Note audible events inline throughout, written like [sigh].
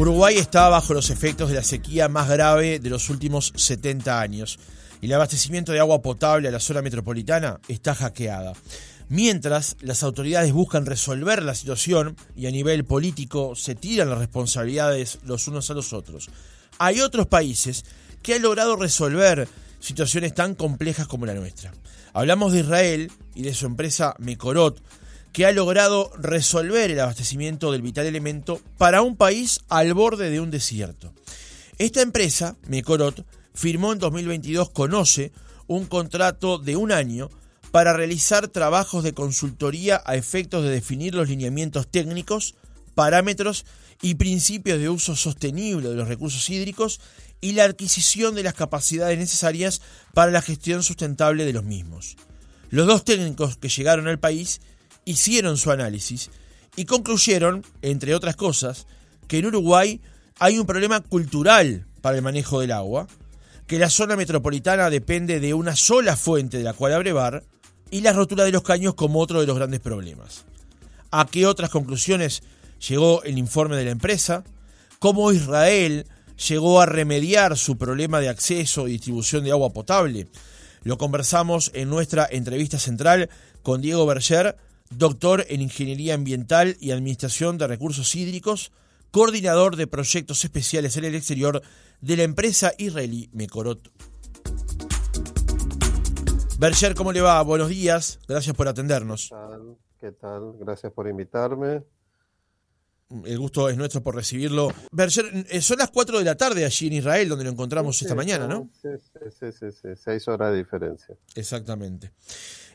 Uruguay está bajo los efectos de la sequía más grave de los últimos 70 años y el abastecimiento de agua potable a la zona metropolitana está hackeada. Mientras las autoridades buscan resolver la situación y a nivel político se tiran las responsabilidades los unos a los otros, hay otros países que han logrado resolver situaciones tan complejas como la nuestra. Hablamos de Israel y de su empresa Mekorot, que ha logrado resolver el abastecimiento del vital elemento para un país al borde de un desierto. Esta empresa, Mekorot, firmó en 2022 con OCE un contrato de un año para realizar trabajos de consultoría a efectos de definir los lineamientos técnicos, parámetros y principios de uso sostenible de los recursos hídricos y la adquisición de las capacidades necesarias para la gestión sustentable de los mismos. Los dos técnicos que llegaron al país hicieron su análisis y concluyeron, entre otras cosas, que en Uruguay hay un problema cultural para el manejo del agua, que la zona metropolitana depende de una sola fuente de la cual abrevar y la rotura de los caños como otro de los grandes problemas. ¿A qué otras conclusiones llegó el informe de la empresa? ¿Cómo Israel llegó a remediar su problema de acceso y distribución de agua potable? Lo conversamos en nuestra entrevista central con Diego Berger, doctor en Ingeniería Ambiental y Administración de Recursos Hídricos, coordinador de proyectos especiales en el exterior de la empresa israelí Mekorot. Berger, ¿cómo le va? Buenos días, gracias por atendernos. ¿Qué tal? ¿Qué tal? Gracias por invitarme. El gusto es nuestro por recibirlo. Berger, eh, son las 4 de la tarde allí en Israel, donde lo encontramos esta mañana, ¿no? Sí, sí, sí, sí, seis horas de diferencia. Exactamente.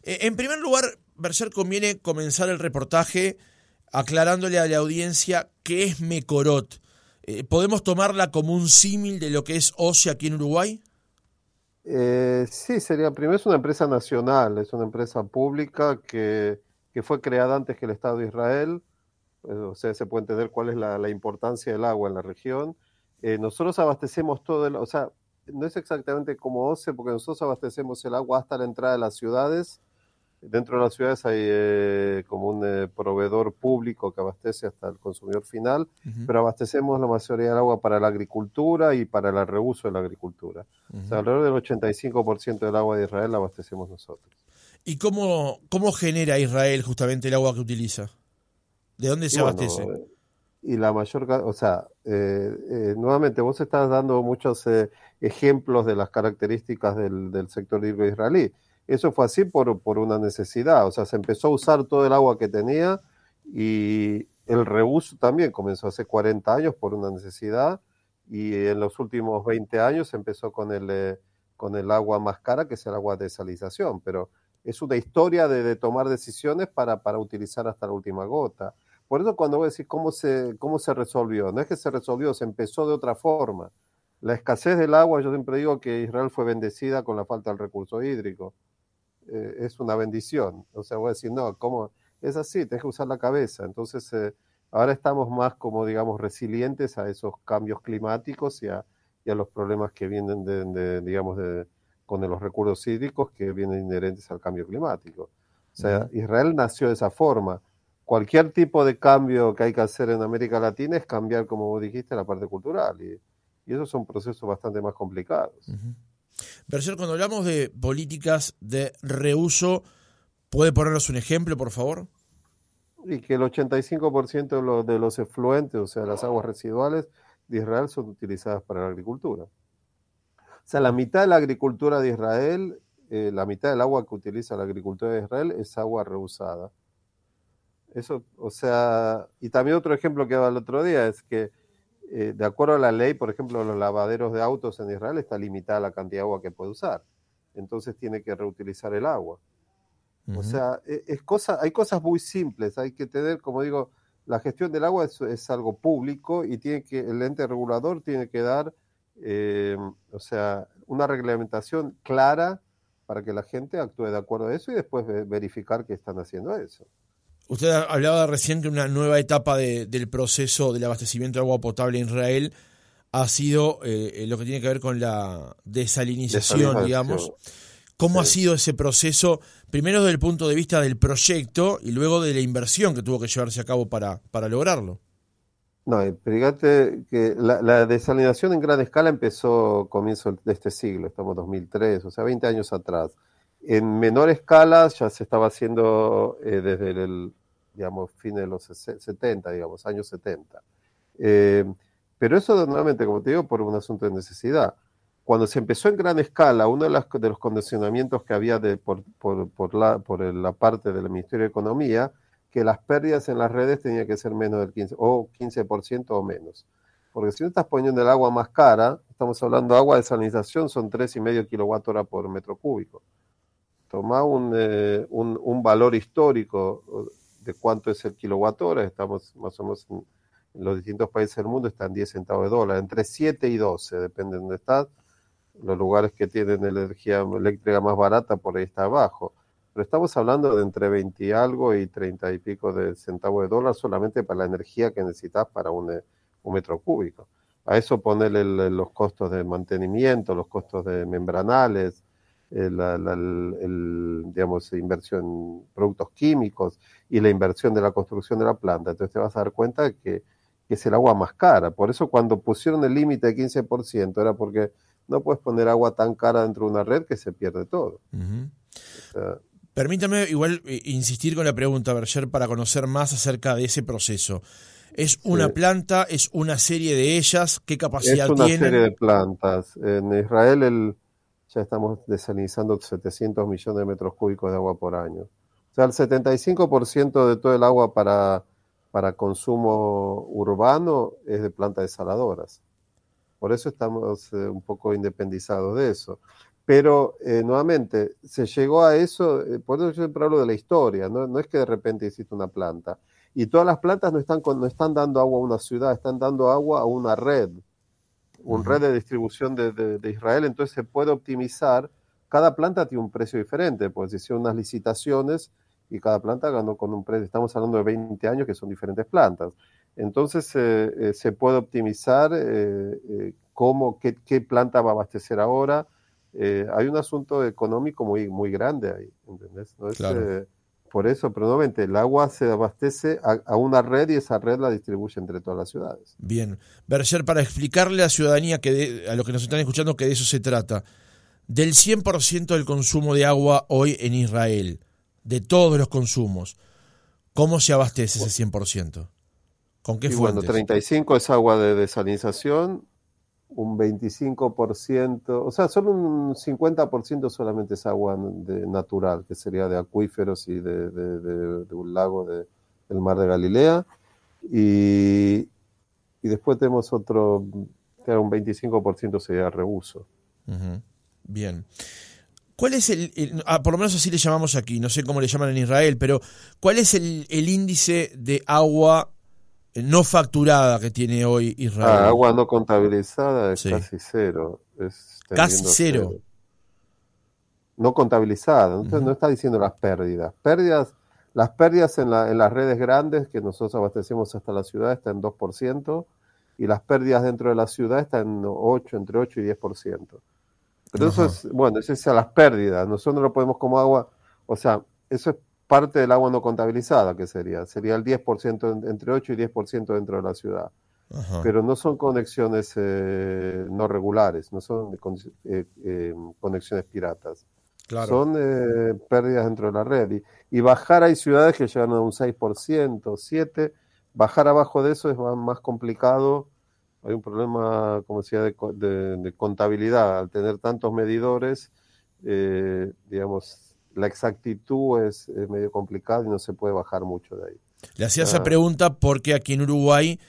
Eh, en primer lugar, Berger, conviene comenzar el reportaje aclarándole a la audiencia qué es Mecorot. Eh, ¿Podemos tomarla como un símil de lo que es OCE aquí en Uruguay? Eh, sí, sería, primero es una empresa nacional, es una empresa pública que, que fue creada antes que el Estado de Israel, o sea, se puede entender cuál es la, la importancia del agua en la región. nosotros abastecemos todo, el, o sea, no es exactamente como OCE, porque nosotros abastecemos el agua hasta la entrada de las ciudades, Dentro de las ciudades hay eh, como un eh, proveedor público que abastece hasta el consumidor final, pero abastecemos la mayoría del agua para la agricultura y para el reuso de la agricultura. O sea, alrededor del 85% del agua de Israel la abastecemos nosotros. ¿Y cómo, cómo genera Israel justamente el agua que utiliza? ¿De dónde se abastece? Eh, y la mayor, o sea, nuevamente vos estás dando muchos ejemplos de las características del, del sector hídrico israelí eso fue así por, por una necesidad, o sea, se empezó a usar todo el agua que tenía y el reuso también comenzó hace 40 años por una necesidad y en los últimos 20 años se empezó con el, eh, con el agua más cara, que es el agua de desalización, pero es una historia de, de, tomar decisiones para, para utilizar hasta la última gota. Por eso cuando voy a decir cómo se, cómo se resolvió, no es que se resolvió, se empezó de otra forma. La escasez del agua, yo siempre digo que Israel fue bendecida con la falta del recurso hídrico eh, es una bendición. O sea, voy a decir, no, ¿cómo? Es así, tienes que usar la cabeza. Entonces, eh, ahora estamos más como, digamos, resilientes a esos cambios climáticos y a, y a los problemas que vienen, de, de digamos, de, con los recursos hídricos que vienen inherentes al cambio climático. O sea, Israel nació de esa forma. Cualquier tipo de cambio que hay que hacer en América Latina es cambiar, como vos dijiste, la parte cultural. Y, y esos son procesos bastante más complicados. Uh Berger, cuando hablamos de políticas de reuso, ¿puede ponernos un ejemplo, por favor? Y que el 85% de los, de los efluentes, o sea, las aguas residuales de Israel, son utilizadas para la agricultura. O sea, la mitad de la agricultura de Israel, eh, la mitad del agua que utiliza la agricultura de Israel es agua reusada. Eso, o sea, y también otro ejemplo que daba el otro día es que eh, de acuerdo a la ley, por ejemplo, los lavaderos de autos en Israel está limitada la cantidad de agua que puede usar. Entonces tiene que reutilizar el agua. O sea, e, es, cosa, hay cosas muy simples. Hay que tener, como digo, la gestión del agua es, algo público y tiene que, el ente regulador tiene que dar, eh, o sea, una reglamentación clara para que la gente actúe de acuerdo a eso y después verificar que están haciendo eso. Usted hablaba recién que una nueva etapa del proceso del abastecimiento de agua potable en Israel ha sido eh, eh, lo que tiene que ver con la desalinización, digamos. ¿Cómo ha sido ese proceso, primero desde el punto de vista del proyecto y luego de la inversión que tuvo que llevarse a cabo para, para lograrlo? No, fíjate que la, desalinación en gran escala empezó comienzo de este siglo, estamos en 2003, o sea, 20 años atrás. En menor escala ya se estaba haciendo eh, desde el, digamos, fin de los 70, digamos, años 70. Eh, pero eso nuevamente, como te digo, por un asunto de necesidad. Cuando se empezó en gran escala, uno de, los condicionamientos que había de, por, la, por la parte del Ministerio de Economía que las pérdidas en las redes tenían que ser menos del 15 o 15% o menos. Porque si no estás poniendo el agua más cara, estamos hablando de agua de salinización, son 3,5 kWh por metro cúbico. Toma eh, un, un, valor histórico de cuánto es el kilowatt estamos más o menos en, los distintos países del mundo, están 10 centavos de dólar, entre 7 y 12, depende de dónde estás. Los lugares que tienen energía eléctrica más barata, por ahí está abajo pero estamos hablando de entre 20 y algo y 30 y pico de centavos de dólar solamente para la energía que necesitas para un, eh, metro cúbico. A eso ponerle los costos de mantenimiento, los costos de membranales, eh, la, digamos, inversión en productos químicos y la inversión de la construcción de la planta. Entonces te vas a dar cuenta que, es el agua más cara. Por eso cuando pusieron el límite de 15% era porque no puedes poner agua tan cara dentro de una red que se pierde todo. Permítame igual eh, insistir con la pregunta, Berger, para conocer más acerca de ese proceso. ¿Es una planta? ¿Es una serie de ellas? ¿Qué capacidad tiene? Es una serie de plantas. En Israel el, ya estamos desalinizando 700 millones de metros cúbicos de agua por año. O sea, el 75% de todo el agua para, para consumo urbano es de plantas desaladoras. Por eso estamos eh, un poco independizados de eso. Pero eh, nuevamente, se llegó a eso, eh, por eso yo siempre hablo de la historia, ¿no? es que de repente existe una planta. Y todas las plantas no están, no están dando agua a una ciudad, están dando agua a una red, una red de distribución de, Israel, entonces se puede optimizar. Cada planta tiene un precio diferente, pues hicieron unas licitaciones y cada planta ganó con un precio. Estamos hablando de 20 años que son diferentes plantas. Entonces eh, se puede optimizar cómo, qué, qué planta va a abastecer ahora eh, hay un asunto económico muy, muy grande ahí, ¿entendés? Eh, por eso, pero nuevamente, el agua se abastece a, una red y esa red la distribuye entre todas las ciudades. Bien. Berger, para explicarle a la ciudadanía, que a los que nos están escuchando, que de eso se trata, del 100% del consumo de agua hoy en Israel, de todos los consumos, ¿cómo se abastece ese 100%? ¿Con qué fuentes? Bueno, 35 es agua de desalinización, un 25%, o sea, solo un 50% solamente es agua de, natural, que sería de acuíferos y de, un lago del mar de Galilea. Y, y después tenemos otro, que un 25% sería reuso. Bien. ¿Cuál es el, ah, por lo menos así le llamamos aquí, no sé cómo le llaman en Israel, pero ¿cuál es el, el índice de agua no facturada que tiene hoy Israel. Ah, agua no contabilizada es casi cero. casi cero. No contabilizada, entonces no está diciendo las pérdidas. Pérdidas, las pérdidas en, la, en, las redes grandes que nosotros abastecemos hasta la ciudad están en 2% y las pérdidas dentro de la ciudad están en 8, entre 8 y 10%. Pero eso es, bueno, eso es a las pérdidas. Nosotros no lo podemos como agua, o sea, eso es parte del agua no contabilizada, que sería, sería el 10%, entre 8 y 10% dentro de la ciudad. Pero no son conexiones eh, no regulares, no son eh, eh, conexiones piratas. Son pérdidas dentro de la red. Y, bajar hay ciudades que llegan a un 6%, 7%. Bajar abajo de eso es más, complicado. Hay un problema, como decía, de, de contabilidad. Al tener tantos medidores, digamos, la exactitud es, medio complicada y no se puede bajar mucho de ahí. Le hacía esa ah. pregunta porque aquí en Uruguay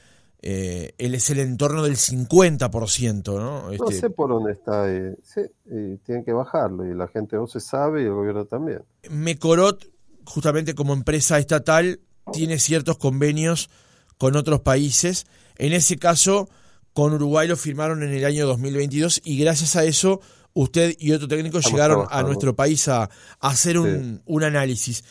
eh, él es el entorno del 50%, ¿no? Este... No sé por dónde está, eh, sí, y tienen que bajarlo y la gente no se sabe y el gobierno también. Mecorot, justamente como empresa estatal, tiene ciertos convenios con otros países. En ese caso, con Uruguay lo firmaron en el año 2022 y gracias a eso usted y otro técnico llegaron a nuestro país a, hacer un, análisis.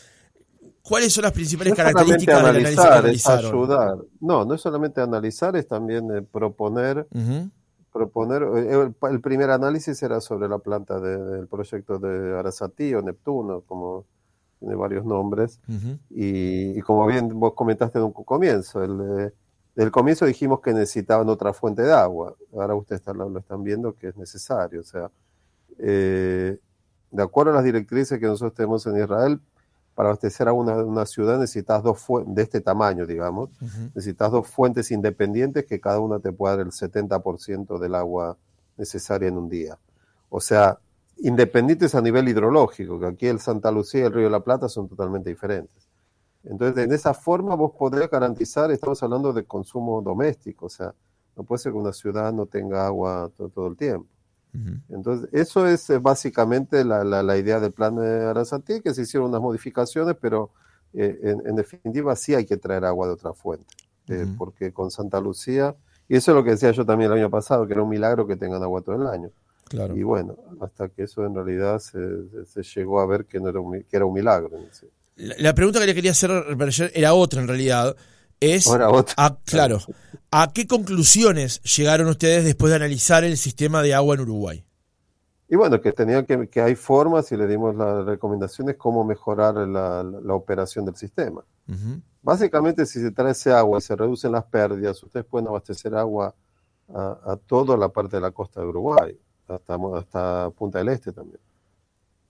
¿Cuáles son las principales características del análisis que realizaron? Ayudar. No, no es solamente analizar, es también eh, proponer. proponer eh, el, primer análisis era sobre la planta del proyecto de Arasatí o Neptuno, como tiene varios nombres. y, como bien vos comentaste en un comienzo, el, Del comienzo dijimos que necesitaban otra fuente de agua. Ahora ustedes lo están viendo que es necesario. O sea, eh, de acuerdo a las directrices que nosotros tenemos en Israel, para abastecer a una, una ciudad necesitas dos fuentes, de este tamaño, digamos, necesitas dos fuentes independientes que cada una te pueda dar el 70% del agua necesaria en un día. O sea, independientes a nivel hidrológico, que aquí el Santa Lucía y el Río de la Plata son totalmente diferentes. Entonces, en esa forma vos podrías garantizar, estamos hablando de consumo doméstico, o sea, no puede ser que una ciudad no tenga agua todo, el tiempo. Entonces, eso es eh, básicamente la, la, idea del plan de Aranzantí, que se hicieron unas modificaciones, pero eh, en, definitiva sí hay que traer agua de otra fuente, eh, porque con Santa Lucía, y eso es lo que decía yo también el año pasado, que era un milagro que tengan agua todo el año. Claro. Y bueno, hasta que eso en realidad se, se llegó a ver que, no era, un, que era un milagro. La, pregunta que le quería hacer era otra en realidad. Es, A, claro, ¿a qué conclusiones llegaron ustedes después de analizar el sistema de agua en Uruguay? Y bueno, que tenían que, que hay formas y le dimos las recomendaciones cómo mejorar la, operación del sistema. Básicamente, si se trae ese agua y se reducen las pérdidas, ustedes pueden abastecer agua a, toda la parte de la costa de Uruguay, hasta, hasta Punta del Este también.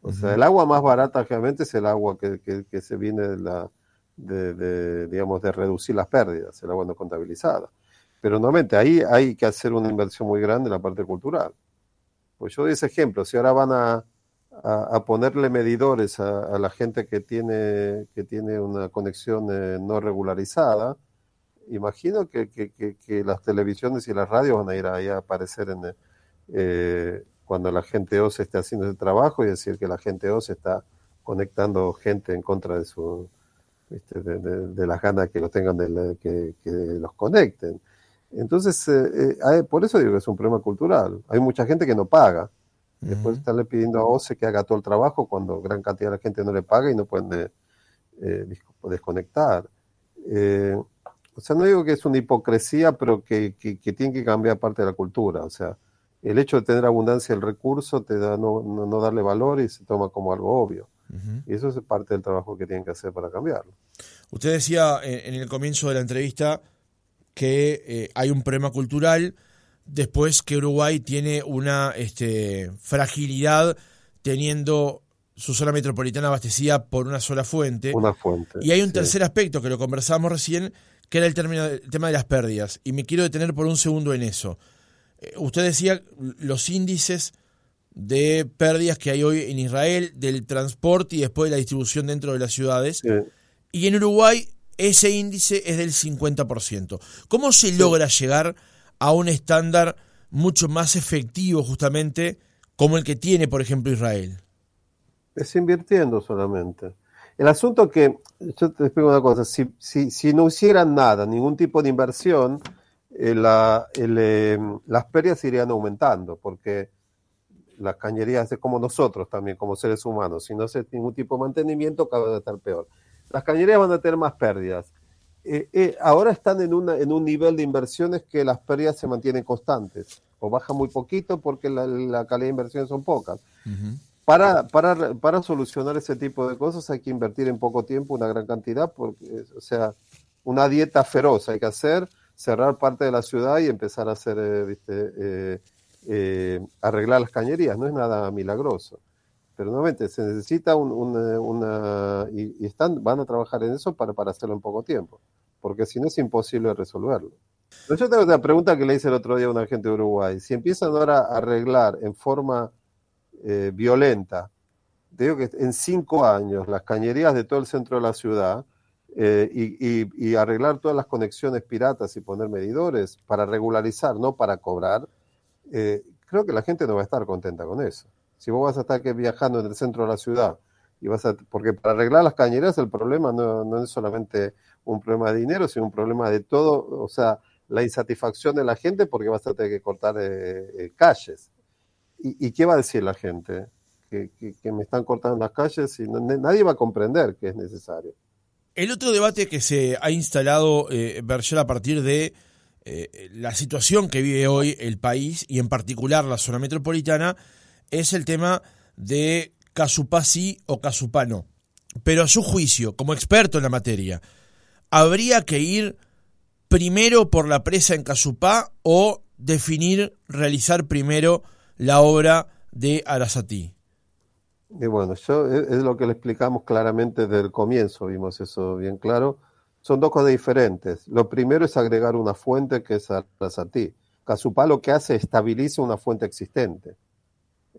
O sea, el agua más barata realmente es el agua que, que, se viene de la, de, digamos, de reducir las pérdidas, el agua no contabilizada. Pero nuevamente, ahí hay que hacer una inversión muy grande en la parte cultural. Pues yo doy ese ejemplo, si ahora van a, a, ponerle medidores a, la gente que tiene, que tiene una conexión eh, no regularizada, imagino que, que, que, las televisiones y las radios van a ir ahí a aparecer en, eh, cuando la gente O se esté haciendo ese trabajo y decir que la gente O se está conectando gente en contra de su de, las ganas que lo tengan de que, los conecten. Entonces, eh, eh, por eso digo que es un problema cultural. Hay mucha gente que no paga. Después estarle pidiendo a OCE que haga todo el trabajo cuando gran cantidad de la gente no le paga y no pueden eh, desconectar. o sea, no digo que es una hipocresía, pero que, que, que tiene que cambiar parte de la cultura. O sea, el hecho de tener abundancia del recurso te da no, no, darle valor y se toma como algo obvio. Y eso es parte del trabajo que tienen que hacer para cambiarlo. Usted decía en, el comienzo de la entrevista que eh, hay un problema cultural, después que Uruguay tiene una este, fragilidad teniendo su zona metropolitana abastecida por una sola fuente. Una fuente. Y hay un tercer aspecto que lo conversábamos recién, que era el, término, el tema de las pérdidas. Y me quiero detener por un segundo en eso. Eh, usted decía los índices de pérdidas que hay hoy en Israel, del transporte y después de la distribución dentro de las ciudades. Y en Uruguay ese índice es del 50%. ¿Cómo se logra llegar a un estándar mucho más efectivo justamente como el que tiene, por ejemplo, Israel? Es invirtiendo solamente. El asunto que, yo te explico una cosa, si, si, si no hicieran nada, ningún tipo de inversión, eh, la, eh, las pérdidas irían aumentando, porque las cañerías es como nosotros también, como seres humanos, si no hace ningún tipo de mantenimiento, cada vez estar peor. Las cañerías van a tener más pérdidas. Eh, ahora están en, una, en un nivel de inversiones que las pérdidas se mantienen constantes, o bajan muy poquito porque la, calidad de inversiones son pocas. para, para, para, solucionar ese tipo de cosas hay que invertir en poco tiempo una gran cantidad, porque, o sea, una dieta feroz hay que hacer cerrar parte de la ciudad y empezar a hacer, eh, eh, eh, arreglar las cañerías. No es nada milagroso. Pero nuevamente se necesita una, y, están, van a trabajar en eso para, para hacerlo en poco tiempo, porque si no es imposible resolverlo. yo tengo una pregunta que le hice el otro día a una gente de Uruguay. Si empiezan ahora a arreglar en forma violenta, digo que en cinco años las cañerías de todo el centro de la ciudad, eh, y, arreglar todas las conexiones piratas y poner medidores para regularizar, no para cobrar, eh, creo que la gente no va a estar contenta con eso. Si vos vas a estar viajando en el centro de la ciudad, y vas a, porque para arreglar las cañerías el problema no, es solamente un problema de dinero, sino un problema de todo, o sea, la insatisfacción de la gente porque vas a tener que cortar eh, calles. ¿Y, qué va a decir la gente? Que, me están cortando las calles y nadie va a comprender que es necesario. El otro debate que se ha instalado, eh, a partir de eh, la situación que vive hoy el país y en particular la zona metropolitana, es el tema de Casupá sí o Casupá Pero a su juicio, como experto en la materia, ¿habría que ir primero por la presa en Casupá o definir, realizar primero la obra de Arasatí? Bueno, yo, es, lo que le explicamos claramente desde el comienzo, vimos eso bien claro. Son dos cosas diferentes. Lo primero es agregar una fuente que es Arasatí. Casupá lo que hace es estabiliza una fuente existente.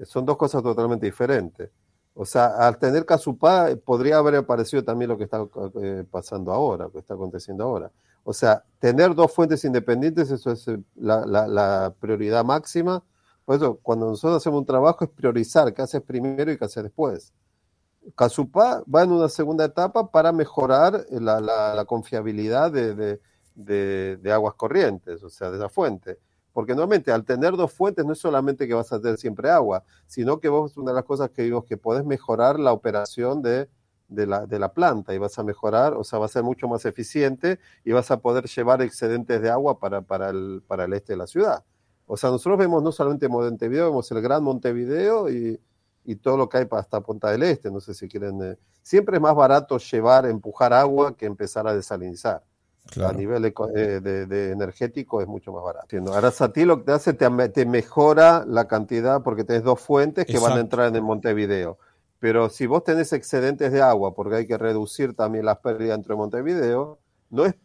Son dos cosas totalmente diferentes. O sea, al tener Casupá podría haber aparecido también lo que está eh, pasando ahora, lo que está aconteciendo ahora. O sea, tener dos fuentes independientes, eso es eh, la, prioridad máxima. Por eso, cuando nosotros hacemos un trabajo es priorizar qué haces primero y qué haces después. Casupá va en una segunda etapa para mejorar la, confiabilidad de, de, aguas corrientes, o sea, de esa fuente. Porque nuevamente, al tener dos fuentes, no es solamente que vas a tener siempre agua, sino que vos, una de las cosas que vimos, que podés mejorar la operación de, de, la, de la planta y vas a mejorar, o sea, va a ser mucho más eficiente y vas a poder llevar excedentes de agua para, para, el, para el este de la ciudad. O sea, nosotros vemos no solamente Montevideo, vemos el Gran Montevideo y, y todo lo que hay hasta Punta del Este. No sé si quieren. Eh, siempre es más barato llevar, empujar agua que empezar a desalinizar. A nivel eh, de, energético es mucho más barato. Ahora Sati lo que te hace, te, te, mejora la cantidad porque tienes dos fuentes que van a entrar en el Montevideo. Pero si vos tenés excedentes de agua, porque hay que reducir también las pérdidas dentro de Montevideo, no es,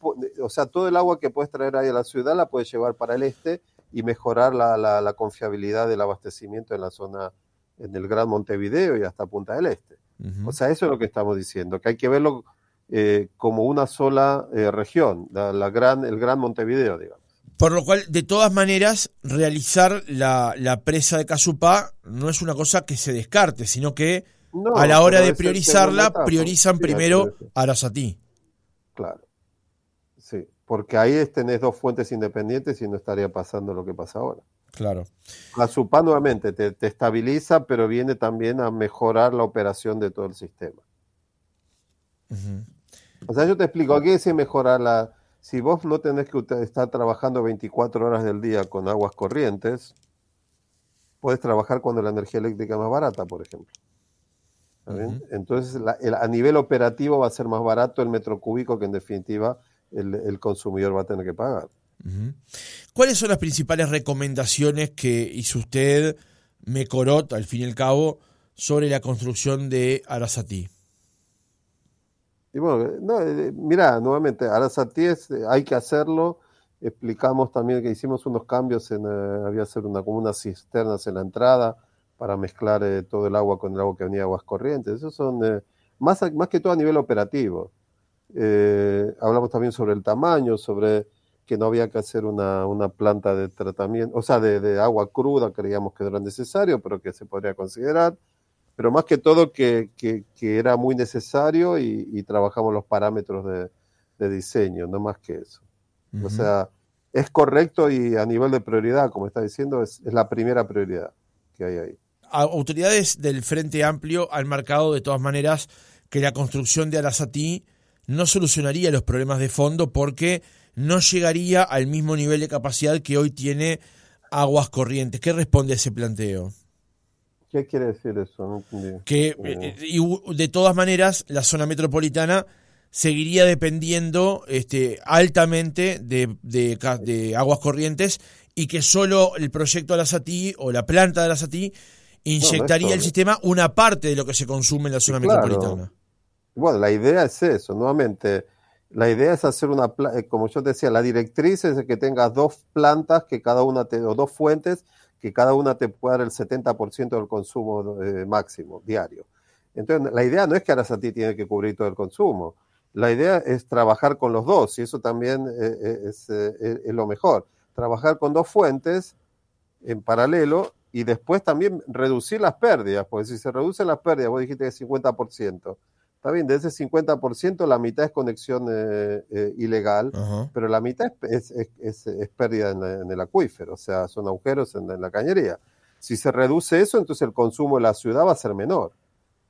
o sea, todo el agua que puedes traer ahí a la ciudad la puedes llevar para el este y mejorar la, la, confiabilidad del abastecimiento en la zona, en el Gran Montevideo y hasta Punta del Este. O sea, eso es lo que estamos diciendo, que hay que verlo eh, como una sola eh, región, la, gran, el Gran Montevideo, digamos. Por lo cual, de todas maneras, realizar la, presa de Casupá no es una cosa que se descarte, sino que a la hora de priorizarla, priorizan primero Arasatí. Claro. Sí, porque ahí tenés dos fuentes independientes y no estaría pasando lo que pasa ahora. Claro. Casupá nuevamente te, estabiliza, pero viene también a mejorar la operación de todo el sistema. O sea, yo te explico, aquí es mejorar la... Si vos no tenés que estar trabajando 24 horas del día con aguas corrientes, puedes trabajar cuando la energía eléctrica es más barata, por ejemplo. Entonces, a nivel operativo va a ser más barato el metro cúbico que en definitiva el, consumidor va a tener que pagar. ¿Cuáles son las principales recomendaciones que hizo usted, Mecorot, al fin y al cabo, sobre la construcción de Arasatí? Y bueno, no, eh, mira, nuevamente, Arasatí es, eh, hay que hacerlo. Explicamos también que hicimos unos cambios en, eh, había hacer una, como unas cisternas en la entrada para mezclar todo el agua con el agua que venía de aguas corrientes. Eso son más, más que todo a nivel operativo. hablamos también sobre el tamaño, sobre que no había que hacer una, una planta de tratamiento, o sea, de, de, agua cruda, creíamos que era necesario, pero que se podría considerar pero más que todo que, que, era muy necesario y, trabajamos los parámetros de, diseño, no más que eso. O sea, es correcto y a nivel de prioridad, como está diciendo, es, es la primera prioridad que hay ahí. Autoridades del Frente Amplio han marcado de todas maneras que la construcción de Arasatí no solucionaría los problemas de fondo porque no llegaría al mismo nivel de capacidad que hoy tiene Aguas Corrientes. ¿Qué responde a ese planteo? ¿Qué quiere decir eso? Que eh, eh, y de todas maneras la zona metropolitana seguiría dependiendo este, altamente de, de, aguas corrientes y que solo el proyecto de la SATI o la planta de la SATI inyectaría el sistema una parte de lo que se consume en la zona metropolitana. Bueno, la idea es eso, nuevamente. La idea es hacer una, eh, como yo decía, la directriz es que tengas dos plantas que cada una te, o dos fuentes que cada una te pueda dar el 70% del consumo eh, máximo diario. Entonces, la idea no es que Arasati tiene que cubrir todo el consumo. La idea es trabajar con los dos y eso también eh, es, es, lo mejor. Trabajar con dos fuentes en paralelo y después también reducir las pérdidas, porque si se reducen las pérdidas, vos dijiste que 50%, Está bien, de ese 50%, la mitad es conexión eh, eh, ilegal, pero la mitad es, es, es, pérdida en, el acuífero, o sea, son agujeros en, la cañería. Si se reduce eso, entonces el consumo de la ciudad va a ser menor.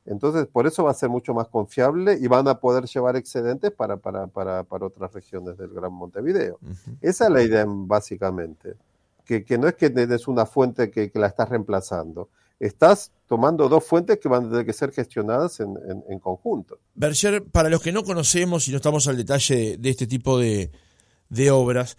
Entonces, por eso va a ser mucho más confiable y van a poder llevar excedentes para, para, para, para otras regiones del Gran Montevideo. Esa es la idea, básicamente. Que, que no es que tienes una fuente que, que la estás reemplazando, estás tomando dos fuentes que van a tener que ser gestionadas en, conjunto. Berger, para los que no conocemos y no estamos al detalle de, este tipo de, de obras.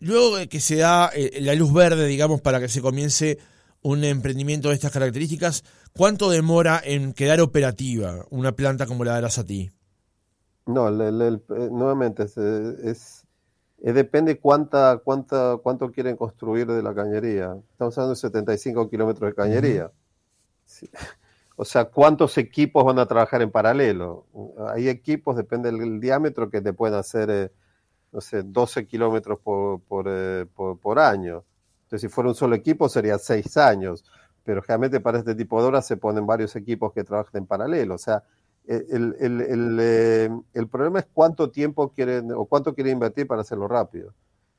Luego de que se da eh, la luz verde, digamos, para que se comience un emprendimiento de estas características, ¿cuánto demora en quedar operativa una planta como la de Arasati? No, eh, nuevamente, es, depende cuánta, cuánta, cuánto quieren construir de la cañería. Estamos hablando de 75 kilómetros de cañería. [laughs] O sea, cuántos equipos van a trabajar en paralelo. Hay equipos, depende del diámetro, que te pueden hacer, eh, no sé, 12 kilómetros por, eh, por, por, año. Entonces, si fuera un solo equipo, sería 6 años. Pero generalmente para este tipo de obras se ponen varios equipos que trabajan en paralelo. O sea, el, el, el, eh, el, problema es cuánto tiempo quieren o cuánto quieren invertir para hacerlo rápido.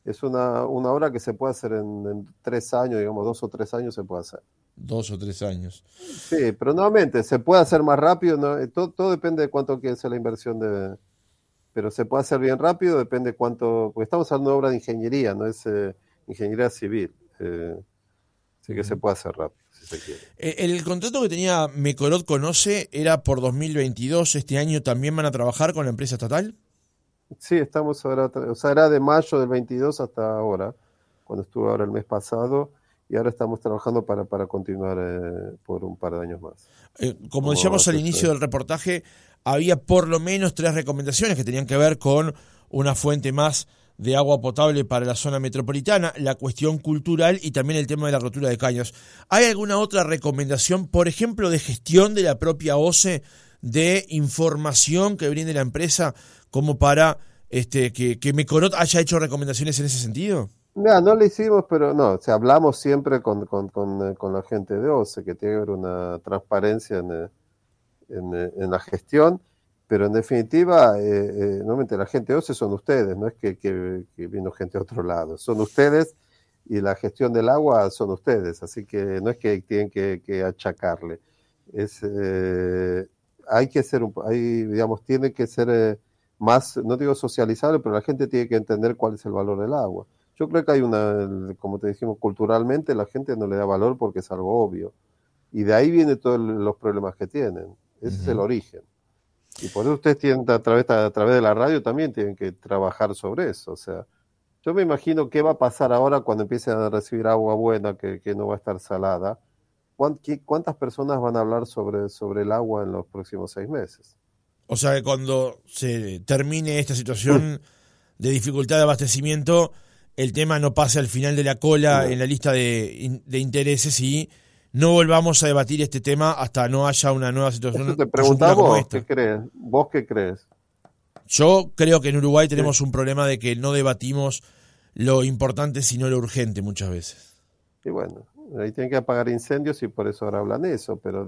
Es una, una obra que se puede hacer en, en, tres años, digamos, dos o tres años se puede hacer. Dos o tres años. Sí, pero nuevamente, se puede hacer más rápido, ¿no? Eh, todo, todo depende de cuánto quiere ser la inversión de... Pero se puede hacer bien rápido, depende cuánto... Porque estamos hablando de obra de ingeniería, no es eh, ingeniería civil. Eh, así que se puede hacer rápido. Eh, el contrato que tenía Mecorot Conoce era por 2022. ¿Este año también van a trabajar con la empresa estatal? Sí, estamos ahora, o sea, era de mayo del 22 hasta ahora, cuando estuve ahora el mes pasado, y ahora estamos trabajando para, para continuar eh, por un par de años más. Eh, como decíamos al inicio del reportaje, había por lo menos tres recomendaciones que tenían que ver con una fuente más de agua potable para la zona metropolitana, la cuestión cultural y también el tema de la rotura de caños. ¿Hay alguna otra recomendación, por ejemplo, de gestión de la propia OCE, de información que brinde la empresa, como para este, que, que Mecorot haya hecho recomendaciones en ese sentido? No, no lo hicimos, pero no, o hablamos siempre con, con, con, con, la gente de OCE, que tiene que haber una transparencia en, en, en la gestión pero en definitiva, eh, eh, normalmente la gente OCE son ustedes, no es que, que, vino gente de otro lado, son ustedes y la gestión del agua son ustedes, así que no es que tienen que, achacarle, es, eh, hay que ser, hay, digamos, tiene que ser eh, más, no digo socializable, pero la gente tiene que entender cuál es el valor del agua. Yo creo que hay una, como te dijimos, culturalmente la gente no le da valor porque es algo obvio. Y de ahí vienen todos los problemas que tienen. Ese es el origen. Y por eso ustedes tienen a través, a través de la radio también tienen que trabajar sobre eso. O sea, yo me imagino qué va a pasar ahora cuando empiecen a recibir agua buena que, que no va a estar salada. ¿Cuántas personas van a hablar sobre, sobre el agua en los próximos seis meses? O sea que cuando se termine esta situación de dificultad de abastecimiento, el tema no pase al final de la cola en la lista de, de intereses y no volvamos a debatir este tema hasta no haya una nueva situación. te preguntaba vos, ¿qué crees? ¿Vos qué crees? Yo creo que en Uruguay tenemos un problema de que no debatimos lo importante sino lo urgente muchas veces. Y bueno, ahí tienen que apagar incendios y por eso ahora hablan eso, pero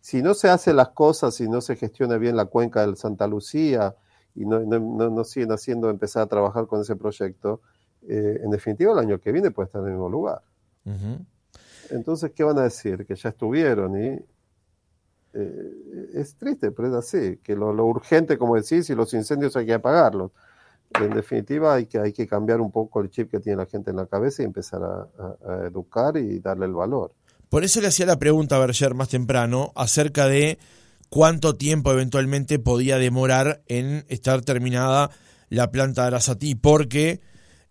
si no se hacen las cosas, si no se gestiona bien la cuenca del Santa Lucía y no, no, siguen haciendo empezar a trabajar con ese proyecto, eh, en definitiva el año que viene puede estar en el mismo lugar. Entonces, ¿qué van a decir? Que ya estuvieron y eh, es triste, pero es así, que lo, urgente, como decís, y los incendios hay que apagarlos. En definitiva, hay que, hay que cambiar un poco el chip que tiene la gente en la cabeza y empezar a, educar y darle el valor. Por eso le hacía la pregunta a Berger más temprano acerca de cuánto tiempo eventualmente podía demorar en estar terminada la planta de Arasatí, porque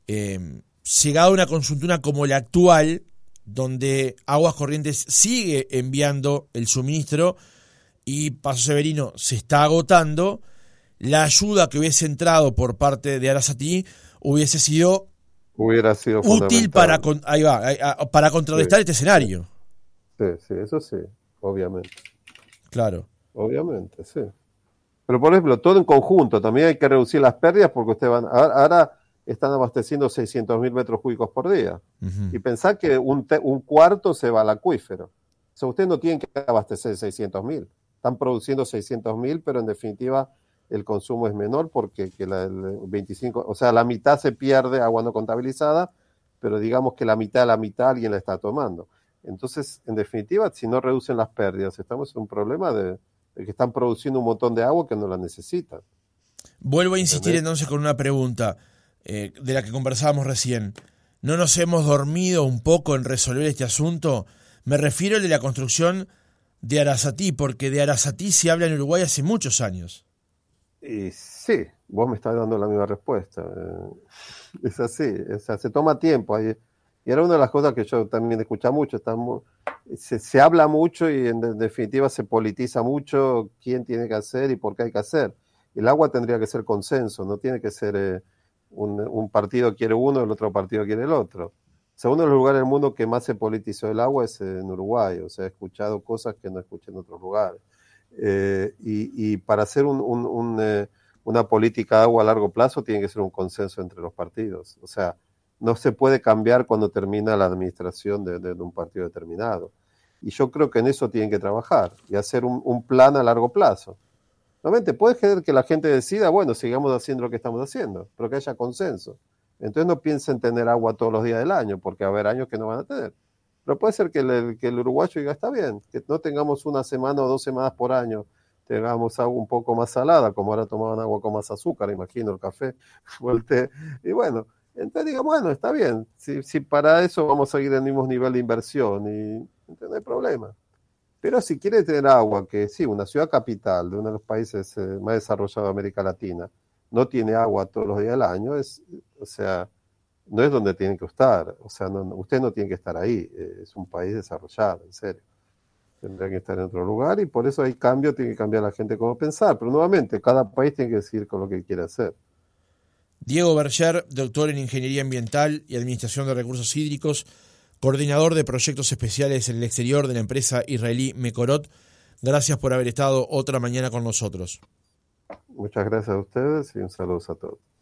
eh, llegada una consultura como la actual, donde Aguas Corrientes sigue enviando el suministro y Paso Severino se está agotando, la ayuda que hubiese entrado por parte de Arasatí hubiese sido, Hubiera sido útil para, ahí va, para contrarrestar este escenario. Sí, sí, eso sí, obviamente. Claro. Obviamente, sí. Pero por ejemplo, todo en conjunto, también hay que reducir las pérdidas porque ustedes van, ahora están abasteciendo 600 mil metros cúbicos por día. Y pensar que un, un, cuarto se va al acuífero. O sea, ustedes no tienen que abastecer 600 mil. Están produciendo 600 mil, pero en definitiva el consumo es menor porque que la, el 25, o sea, la mitad se pierde agua no contabilizada, pero digamos que la mitad la mitad alguien la está tomando. Entonces, en definitiva, si no reducen las pérdidas, estamos en un problema de, de que están produciendo un montón de agua que no la necesitan. Vuelvo a insistir entonces con una pregunta. Eh, de la que conversábamos recién, ¿no nos hemos dormido un poco en resolver este asunto? Me refiero al de la construcción de Arasatí, porque de Arasatí se habla en Uruguay hace muchos años. Y sí, vos me estás dando la misma respuesta. Eh, es así, o se toma tiempo. Y era una de las cosas que yo también escuché mucho. se, se, habla mucho y en definitiva se politiza mucho quién tiene que hacer y por qué hay que hacer. El agua tendría que ser consenso, no tiene que ser eh, un, un, partido quiere uno, el otro partido quiere el otro. O sea, uno de los lugares del mundo que más se politizó el agua es en Uruguay. O sea, he escuchado cosas que no escuché en otros lugares. Eh, y, para hacer eh, una política de agua a largo plazo tiene que ser un consenso entre los partidos. O sea, no se puede cambiar cuando termina la administración de, un partido determinado. Y yo creo que en eso tienen que trabajar y hacer un, plan a largo plazo. Normalmente puede ser que la gente decida, bueno, sigamos haciendo lo que estamos haciendo, pero que haya consenso. Entonces no piensen tener agua todos los días del año, porque va a haber años que no van a tener. Pero puede ser que el, que el uruguayo diga, está bien, que no tengamos una semana o dos semanas por año, tengamos agua un poco más salada, como ahora tomaban agua con más azúcar, imagino, el café [laughs] o el té. Y bueno, entonces diga, bueno, está bien, si, si para eso vamos a seguir el mismo nivel de inversión, y no hay problema. Pero si quiere tener agua, que sí, una ciudad capital de uno de los países eh, más desarrollados de América Latina, no tiene agua todos los días del año, es, o sea, no es donde tienen que estar. O sea, usted no tiene que estar ahí. Eh, es un país desarrollado, en serio. Tendrían que estar en otro lugar y por eso hay cambio, tiene que cambiar la gente cómo pensar. Pero nuevamente, cada país tiene que decir con lo que quiere hacer. Diego Berger, doctor en Ingeniería Ambiental y Administración de Recursos Hídricos, coordinador de proyectos especiales en el exterior de la empresa israelí Mekorot. Gracias por haber estado otra mañana con nosotros. Muchas gracias a ustedes y un saludo a todos.